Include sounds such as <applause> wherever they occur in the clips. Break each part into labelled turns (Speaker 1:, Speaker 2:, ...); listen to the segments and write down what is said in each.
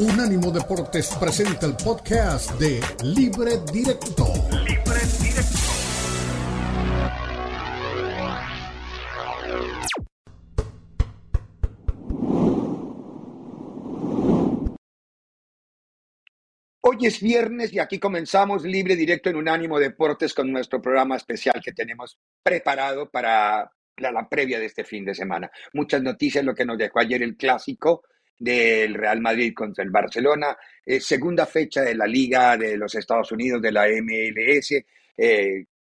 Speaker 1: Unánimo Deportes presenta el podcast de Libre Directo. Libre Directo.
Speaker 2: Hoy es viernes y aquí comenzamos Libre Directo en Unánimo Deportes con nuestro programa especial que tenemos preparado para la, previa de este fin de semana. Muchas noticias, lo que nos dejó ayer el clásico del Real Madrid contra el Barcelona, eh, segunda fecha de la Liga de los Estados Unidos, de la MLS,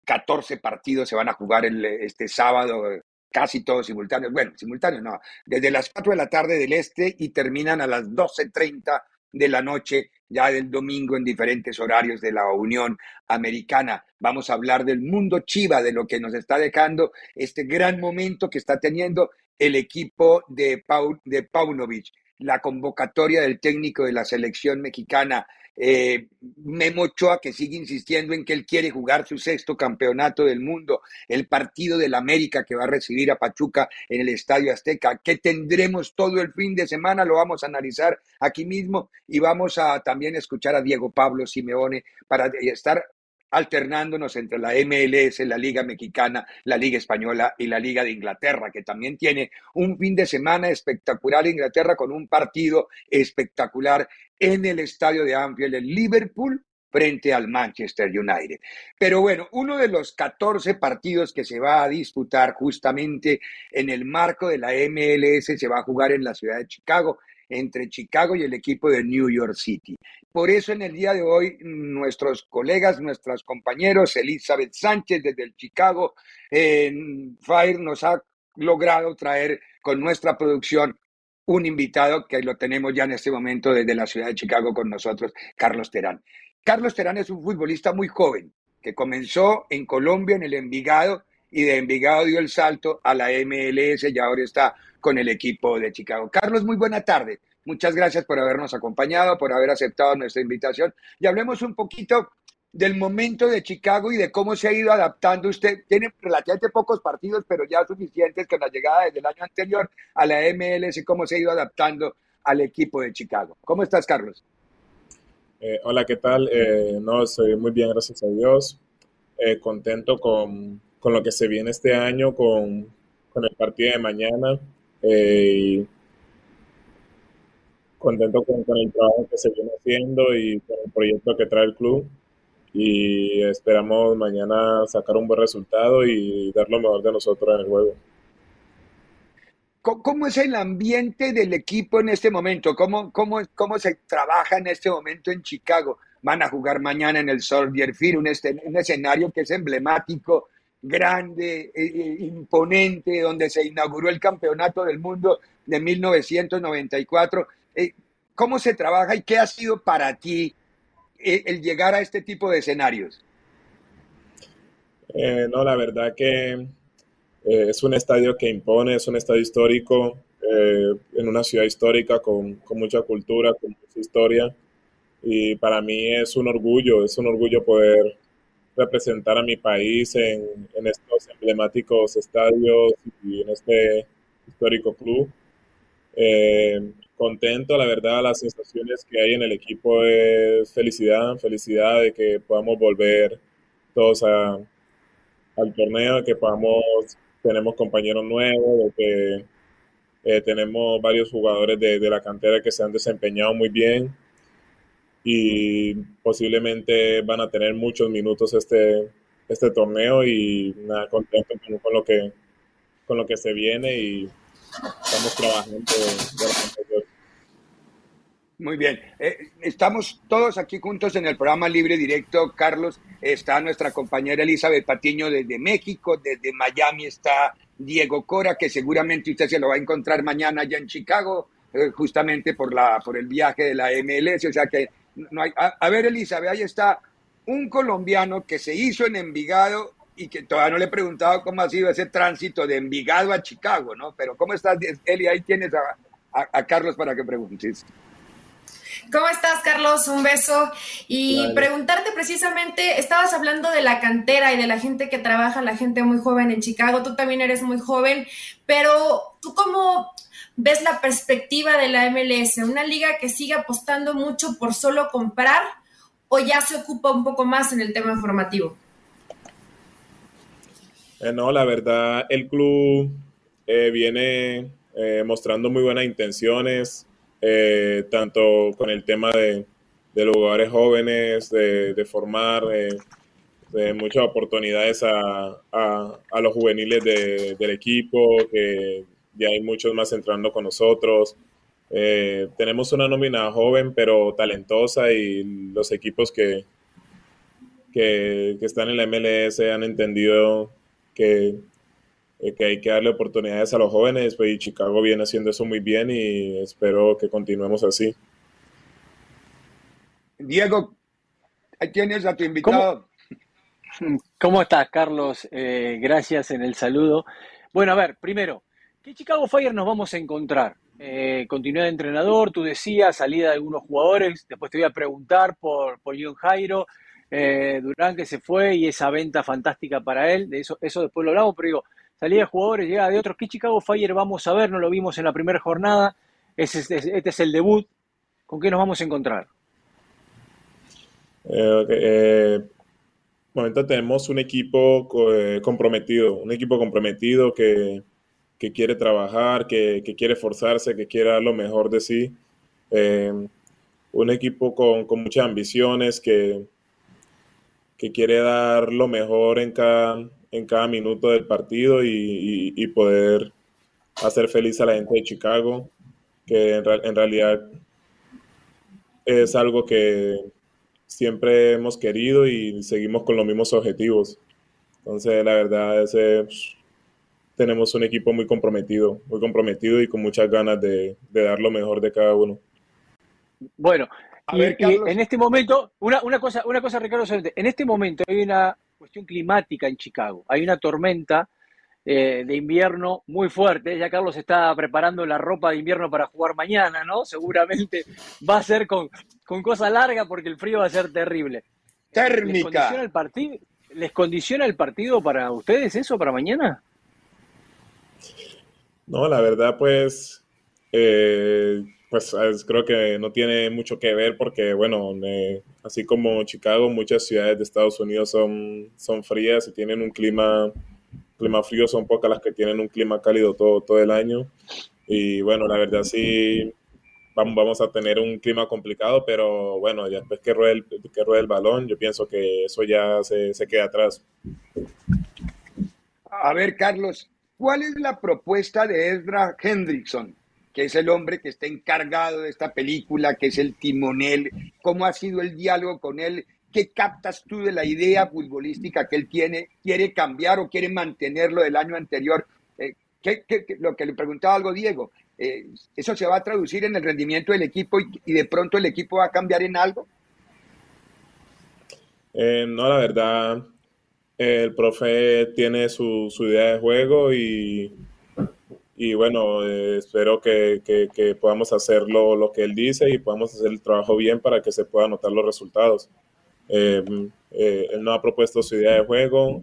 Speaker 2: 14 eh, partidos se van a jugar el, este sábado, casi todos simultáneos, bueno, simultáneos no, desde las 4 de la tarde del este y terminan a las 12.30 de la noche ya del domingo en diferentes horarios de la Unión Americana. Vamos a hablar del mundo chiva, de lo que nos está dejando este gran momento que está teniendo el equipo de, Paul, de Paunovic, la convocatoria del técnico de la selección mexicana, eh, Memo que sigue insistiendo en que él quiere jugar su sexto campeonato del mundo, el partido del América que va a recibir a Pachuca en el Estadio Azteca, que tendremos todo el fin de semana, lo vamos a analizar aquí mismo y vamos a también escuchar a Diego Pablo Simeone para estar alternándonos entre la MLS, la Liga Mexicana, la Liga Española y la Liga de Inglaterra, que también tiene un fin de semana espectacular Inglaterra con un partido espectacular en el estadio de Anfield en Liverpool frente al Manchester United. Pero bueno, uno de los 14 partidos que se va a disputar justamente en el marco de la MLS se va a jugar en la ciudad de Chicago entre Chicago y el equipo de New York City. Por eso en el día de hoy nuestros colegas, nuestros compañeros, Elizabeth Sánchez desde el Chicago Fire nos ha logrado traer con nuestra producción un invitado que lo tenemos ya en este momento desde la ciudad de Chicago con nosotros, Carlos Terán. Carlos Terán es un futbolista muy joven que comenzó en Colombia en el Envigado y de Envigado dio el salto a la MLS y ahora está con el equipo de Chicago. Carlos, muy buena tarde. Muchas gracias por habernos acompañado, por haber aceptado nuestra invitación. Y hablemos un poquito del momento de Chicago y de cómo se ha ido adaptando usted. Tiene relativamente pocos partidos, pero ya suficientes con la llegada desde el año anterior a la MLS, cómo se ha ido adaptando al equipo de Chicago. ¿Cómo estás, Carlos?
Speaker 3: Eh, hola, ¿qué tal? Eh, no, estoy muy bien, gracias a Dios. Eh, contento con, con, lo que se viene este año, con, con el partido de mañana. Eh, contento con, el trabajo que se viene haciendo y con el proyecto que trae el club. Y esperamos mañana sacar un buen resultado y dar lo mejor de nosotros en el juego.
Speaker 2: ¿Cómo es el ambiente del equipo en este momento? ¿Cómo, cómo, cómo se trabaja en este momento en Chicago? Van a jugar mañana en el Soldier Field, un, un escenario que es emblemático grande, eh, eh, imponente, donde se inauguró el Campeonato del Mundo de 1994. Eh, ¿Cómo se trabaja y qué ha sido para ti el llegar a este tipo de escenarios?
Speaker 3: no, la verdad que es un estadio que impone, es un estadio histórico, en una ciudad histórica con, con mucha cultura, con mucha historia. Y para mí es un orgullo, es un orgullo poder representar a mi país en, estos emblemáticos estadios y en este histórico club. Eh, contento, la verdad, las sensaciones que hay en el equipo es felicidad, felicidad de que podamos volver todos al torneo, que podamos, tenemos compañeros nuevos, de que eh, tenemos varios jugadores de, de la cantera que se han desempeñado muy bien y posiblemente van a tener muchos minutos este, este torneo y nada, contento con, lo que, con lo que se viene y estamos trabajando
Speaker 2: Muy bien, eh, estamos todos aquí juntos en el programa Libre Directo. Carlos, está nuestra compañera Elizabeth Patiño desde México, desde Miami está Diego Cora, que seguramente usted se lo va a encontrar mañana allá en Chicago, eh, justamente por, la, por el viaje de la MLS, o sea que no hay, a, ver, Elizabeth, ahí está un colombiano que se hizo en Envigado y que todavía no le he preguntado cómo ha sido ese tránsito de Envigado a Chicago, ¿no? Pero ¿cómo estás, Eli? Ahí tienes a, Carlos para que preguntes.
Speaker 4: ¿Cómo estás, Carlos? Un beso. Y preguntarte precisamente, estabas hablando de la cantera y de la gente que trabaja, la gente muy joven en Chicago, tú también eres muy joven, pero tú cómo ves la perspectiva de la MLS? ¿Una liga que sigue apostando mucho por solo comprar o ya se ocupa un poco más en el tema informativo?
Speaker 3: Eh, no, la verdad, el club eh, viene eh, mostrando muy buenas intenciones, tanto con el tema de, de los jugadores jóvenes, de, formar, muchas oportunidades a, los juveniles del equipo, que ya hay muchos más entrando con nosotros. tenemos una nómina joven pero talentosa y los equipos que, que, están en la MLS han entendido que, eh, que hay que darle oportunidades a los jóvenes, pues, y Chicago viene haciendo eso muy bien y espero que continuemos así.
Speaker 2: Diego, ahí tienes a tu invitado. <laughs>
Speaker 5: ¿Cómo, estás, Carlos? Eh, gracias en el saludo. Bueno, a ver, primero, ¿qué Chicago Fire nos vamos a encontrar? Eh, continuidad de entrenador, tú decías, salida de algunos jugadores, después te voy a preguntar por, por John Jairo, eh, Durán que se fue y esa venta fantástica para él, de eso, eso después lo hablamos, pero digo, salida de jugadores, llegada de otros, ¿qué Chicago Fire vamos a ver? No lo vimos en la primera jornada, este, este es el debut, ¿con qué nos vamos a encontrar?
Speaker 3: Eh, eh momento tenemos un equipo eh, comprometido, un equipo comprometido que, quiere trabajar, que, quiere esforzarse, que quiere dar lo mejor de sí. Eh, un equipo con, con muchas ambiciones, que, que quiere dar lo mejor en cada, en cada minuto del partido y, poder hacer feliz a la gente de Chicago, que en, realidad es algo que siempre hemos querido y seguimos con los mismos objetivos. Entonces, la verdad es que tenemos un equipo muy comprometido, muy comprometido y con muchas ganas de, de dar lo mejor de cada uno.
Speaker 5: Bueno, y, en este momento, una, una, cosa, una cosa, Ricardo, en este momento hay una cuestión climática en Chicago. Hay una tormenta eh, de invierno muy fuerte. Ya Carlos está preparando la ropa de invierno para jugar mañana, ¿no? Seguramente va a ser con, con cosa larga porque el frío va a ser terrible.
Speaker 2: Térmica. ¿Les
Speaker 5: condiciona el partido, ¿Les condiciona el partido para ustedes eso, para mañana?
Speaker 3: No, la verdad, pues eh, pues creo que no tiene mucho que ver porque, bueno, así como Chicago, muchas ciudades de Estados Unidos son, son frías y tienen un clima, clima frío, son pocas las que tienen un clima cálido todo, todo el año. Y bueno, la verdad sí, vamos, a tener un clima complicado, pero bueno, después que ruede el, que ruede el balón, yo pienso que eso ya se, se queda atrás.
Speaker 2: A ver, Carlos, ¿cuál es la propuesta de Ezra Hendrickson? Que es el hombre que está encargado de esta película, que es el timonel, cómo ha sido el diálogo con él, qué captas tú de la idea futbolística que él tiene, quiere cambiar o quiere mantenerlo del año anterior. Eh, lo que le preguntaba algo Diego, eh, ¿eso se va a traducir en el rendimiento del equipo y, de pronto el equipo va a cambiar en algo?
Speaker 3: Eh, no, la verdad, el profe tiene su idea de juego y y bueno, eh, espero que, que, podamos hacer lo, que él dice y podamos hacer el trabajo bien para que se puedan notar los resultados. Eh, eh, él no ha propuesto su idea de juego,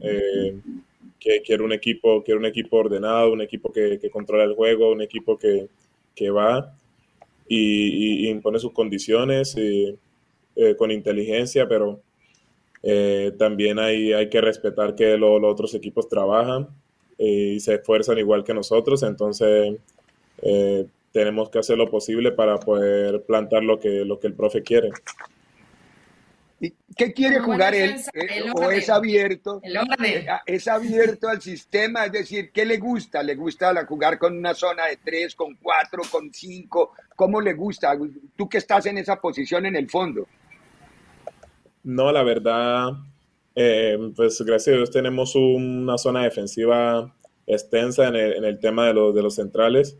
Speaker 3: que quiere un equipo, quiere un equipo ordenado, un equipo que, que controla el juego, un equipo que, que va y, impone sus condiciones con inteligencia, pero también hay, hay que respetar que los otros equipos trabajan y se esfuerzan igual que nosotros, entonces eh, tenemos que hacer lo posible para poder plantar lo que, lo que el profe quiere.
Speaker 2: ¿Qué quiere jugar él? Eh, ¿O es abierto? Eh, ah, ¿Es abierto al sistema? Es decir, ¿qué le gusta? ¿Le gusta jugar con una zona de tres, con cuatro, con cinco? ¿Cómo le gusta? Tú que estás en esa posición en el fondo.
Speaker 3: No, la verdad, eh, pues gracias a Dios tenemos una zona defensiva extensa en el, tema de, los, de los centrales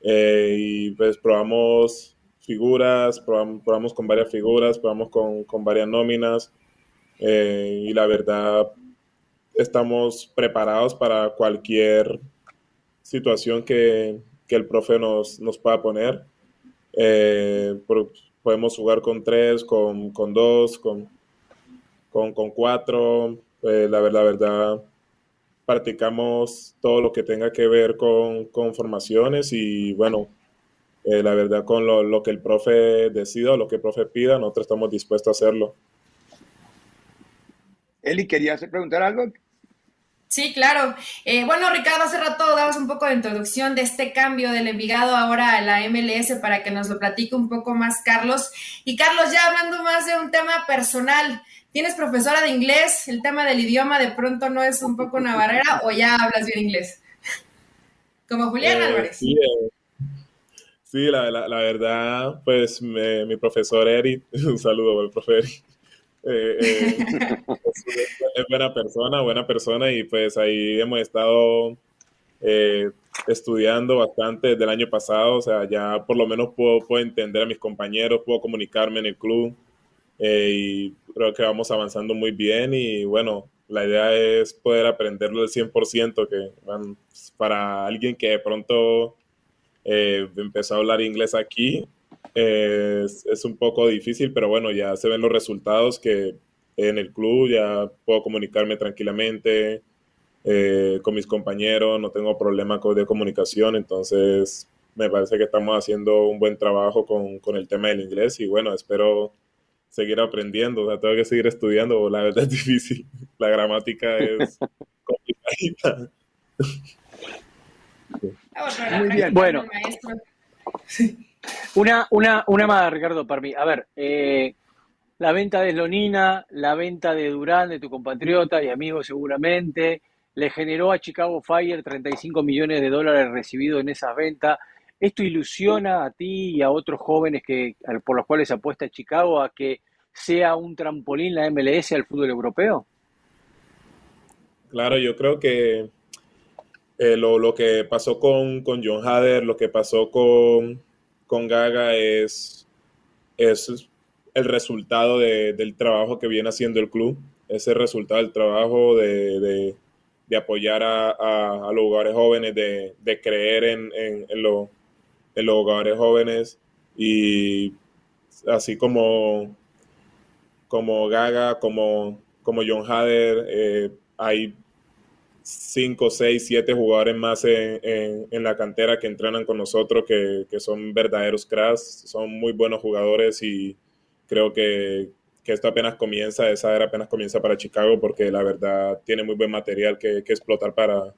Speaker 3: eh, y pues probamos figuras, probamos, con varias figuras, probamos con, varias nóminas eh, y la verdad estamos preparados para cualquier situación que, el profe nos, nos pueda poner. podemos jugar con tres, con, con dos, con, con, con cuatro. Eh, la, la, verdad, practicamos todo lo que tenga que ver con, con formaciones y bueno, eh, la verdad con lo, lo, que el profe decida lo que el profe pida, nosotros estamos dispuestos a hacerlo.
Speaker 2: Eli, ¿querías preguntar algo?
Speaker 4: Sí, claro. Eh, bueno, Ricardo, hace rato dabas un poco de introducción de este cambio del Envigado ahora a la MLS para que nos lo platique un poco más Carlos. Y Carlos, ya hablando más de un tema personal, ¿tienes profesora de inglés? ¿El tema del idioma de pronto no es un poco una barrera o ya hablas bien inglés? <laughs> Como Julián eh, Álvarez.
Speaker 3: Sí, eh, sí la, la, la, verdad, pues me, mi profesor Eric, <laughs> un saludo al profe Eric eh, eh, <laughs> <laughs> es, buena persona, buena persona y pues ahí hemos estado eh, estudiando bastante desde el año pasado, o sea, ya por lo menos puedo, puedo entender a mis compañeros, puedo comunicarme en el club y creo que vamos avanzando muy bien y bueno, la idea es poder aprenderlo al 100%, que para alguien que de pronto empezó a hablar inglés aquí, es, es, un poco difícil, pero bueno, ya se ven los resultados que en el club ya puedo comunicarme tranquilamente eh, con mis compañeros, no tengo problema de comunicación, entonces me parece que estamos haciendo un buen trabajo con, con el tema del inglés y bueno, espero seguir aprendiendo, o sea, tengo que seguir estudiando, la verdad es <laughs> difícil, la gramática es <laughs> complicada.
Speaker 5: Muy bien, bueno. Una, una, una más, Ricardo, para mí. A ver, eh, la venta de Slonina, la venta de Durán, de tu compatriota y amigo seguramente, le generó a Chicago Fire 35 millones de dólares recibidos en esa venta. ¿Esto ilusiona a ti y a otros jóvenes que, por los cuales apuesta Chicago a que sea un trampolín la MLS al fútbol europeo?
Speaker 3: Claro, yo creo que eh, lo, lo, que pasó con, con John Hader, lo que pasó con con Gaga es, es el resultado de, del trabajo que viene haciendo el club, es el resultado del trabajo de, de, de apoyar a, a, a, los jugadores jóvenes, de, creer en, en, en, en, los jugadores jóvenes y así como, como Gaga, como, como John Hader, eh, hay 5, 6, 7 jugadores más en, en, en, la cantera que entrenan con nosotros, que, que, son verdaderos cracks, son muy buenos jugadores y creo que, que, esto apenas comienza, esa era apenas comienza para Chicago porque la verdad tiene muy buen material que, que explotar para,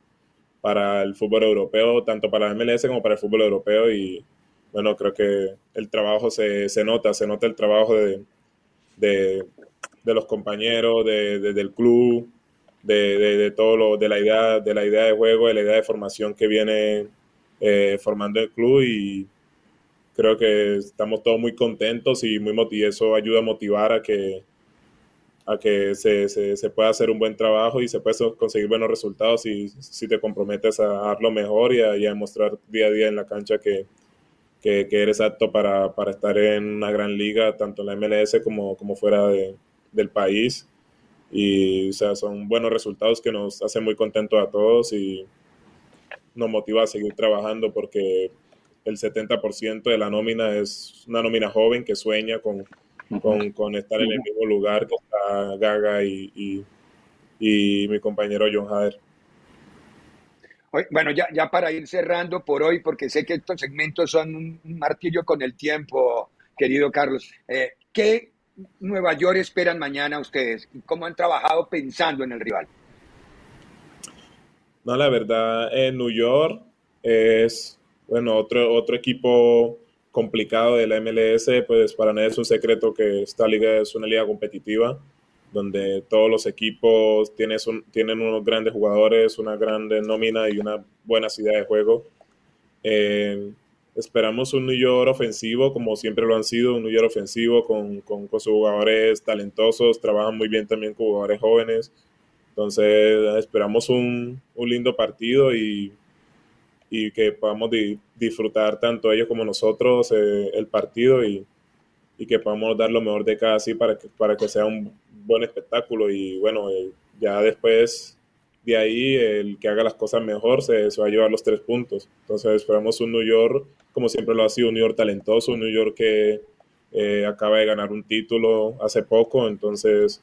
Speaker 3: para el fútbol europeo, tanto para el MLS como para el fútbol europeo. Y bueno, creo que el trabajo se, se nota, se nota el trabajo de, de, de los compañeros, de, del club, de, de, de, todo lo, de la idea, de la idea de juego, de la idea de formación que viene eh, formando el club. Y creo que estamos todos muy contentos y muy y eso ayuda a motivar a que a que se, se, pueda hacer un buen trabajo y se puede conseguir buenos resultados y si te comprometes a dar lo mejor y a, y a demostrar día a día en la cancha que, que, que eres apto para, para, estar en una gran liga, tanto en la MLS como, como fuera de, del país. Y o sea, son buenos resultados que nos hacen muy contentos a todos y nos motiva a seguir trabajando porque el 70% de la nómina es una nómina joven que sueña con, con, con estar en el mismo lugar que está Gaga y, y, y mi compañero John Hader.
Speaker 2: Bueno, ya, ya para ir cerrando por hoy, porque sé que estos segmentos son un martillo con el tiempo, querido Carlos, eh, ¿qué Nueva York esperan mañana ustedes? ¿Y cómo han trabajado pensando en el rival?
Speaker 3: No, la verdad, en New York es, bueno, otro, otro equipo complicado de la MLS, pues para nadie es un secreto que esta liga es una liga competitiva, donde todos los equipos tienen, tienen unos grandes jugadores, una grande nómina y una buena idea de juego. Eh, Esperamos un New York ofensivo, como siempre lo han sido, un New York ofensivo con, con, con sus jugadores talentosos, trabajan muy bien también con jugadores jóvenes. Entonces, esperamos un, un lindo partido y, y que podamos di, disfrutar tanto ellos como nosotros eh, el partido y, y, que podamos dar lo mejor de cada sí para que, para que sea un buen espectáculo. Y bueno, eh, ya después de ahí el que haga las cosas mejor se, se, va a llevar los tres puntos. Entonces esperamos un New York, como siempre lo ha sido, un New York talentoso, un New York que eh, acaba de ganar un título hace poco, entonces,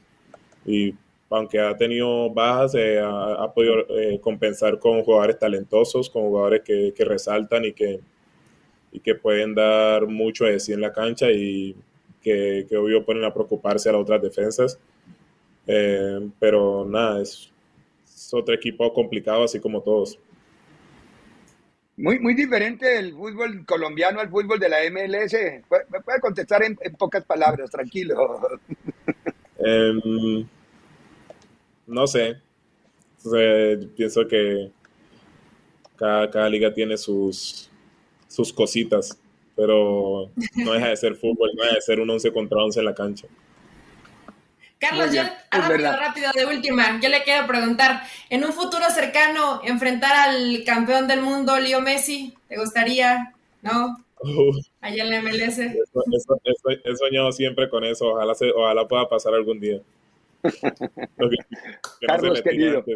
Speaker 3: y aunque ha tenido bajas, eh, ha, podido eh, compensar con jugadores talentosos, con jugadores que, resaltan y que, y que pueden dar mucho de sí en la cancha y que, que obvio ponen a preocuparse a las otras defensas. Eh, pero nada, es, otro equipo complicado, así como todos.
Speaker 2: Muy, muy diferente el fútbol colombiano al fútbol de la MLS. Me puede contestar en, pocas palabras, tranquilo.
Speaker 3: No sé. pienso que cada, cada, liga tiene sus, sus cositas, pero no deja de ser fútbol, no deja de ser un 11 contra 11 en la cancha.
Speaker 4: Carlos, yo rápido, rápido, de última, yo le quiero preguntar, en un futuro cercano, enfrentar al campeón del mundo, Leo Messi, ¿te gustaría? ¿No? Allá en la MLS.
Speaker 3: he soñado siempre con eso, ojalá, ojalá pueda pasar algún día. <laughs>
Speaker 2: Carlos, querido. <laughs>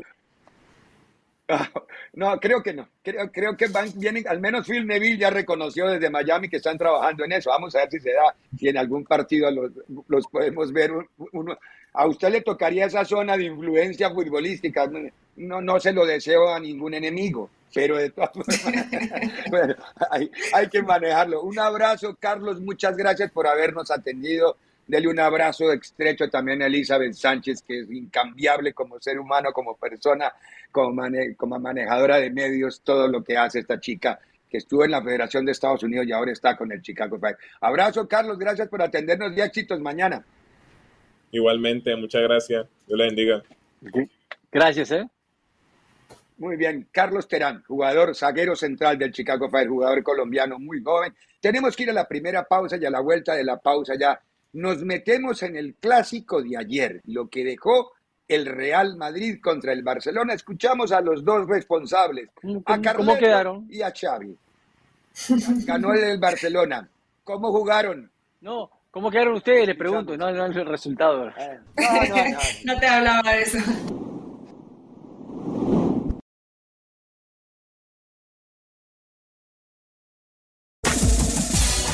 Speaker 2: No, creo que no. Creo, creo que van, vienen, al menos Phil Neville ya reconoció desde Miami que están trabajando en eso. Vamos a ver si se da, si en algún partido los, los podemos ver. Uno, a usted le tocaría esa zona de influencia futbolística. No, no se lo deseo a ningún enemigo, pero de todas <laughs> bueno, hay, hay que manejarlo. Un abrazo, Carlos. Muchas gracias por habernos atendido Dele un abrazo estrecho también a Elizabeth Sánchez, que es incambiable como ser humano, como persona, como, como manejadora de medios, todo lo que hace esta chica que estuvo en la Federación de Estados Unidos y ahora está con el Chicago Fire. Abrazo, Carlos, gracias por atendernos y éxitos mañana.
Speaker 3: Igualmente, muchas gracias. Dios le bendiga.
Speaker 5: Gracias, ¿eh?
Speaker 2: Muy bien, Carlos Terán, jugador zaguero central del Chicago Fire, jugador colombiano muy joven. Tenemos que ir a la primera pausa y a la vuelta de la pausa ya nos metemos en el clásico de ayer, lo que dejó el Real Madrid contra el Barcelona. Escuchamos a los dos responsables, a Carlos y a Xavi. Ganó el Barcelona. ¿Cómo jugaron?
Speaker 5: No, ¿cómo quedaron ustedes? Le pregunto, no, no el resultado.
Speaker 4: Eh, no, no, no. <laughs> no te hablaba de eso.